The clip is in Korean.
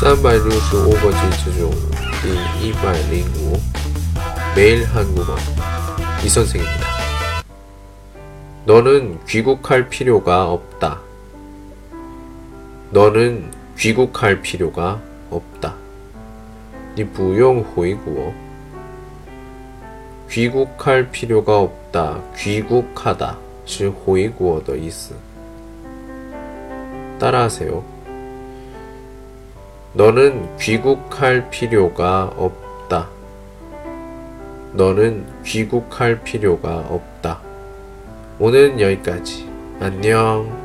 三百六十五个句子중第一百零五 매일 한국어 이 선생입니다. 너는 귀국할 필요가 없다. 너는 귀국할 필요가 없다. 你不用回国. 귀국할 필요가 없다. 귀국하다 是回国的意思. 따라하세요. 너는 귀국할 필요가 없다. 너는 귀국할 필요가 없다. 오늘은 여기까지. 안녕.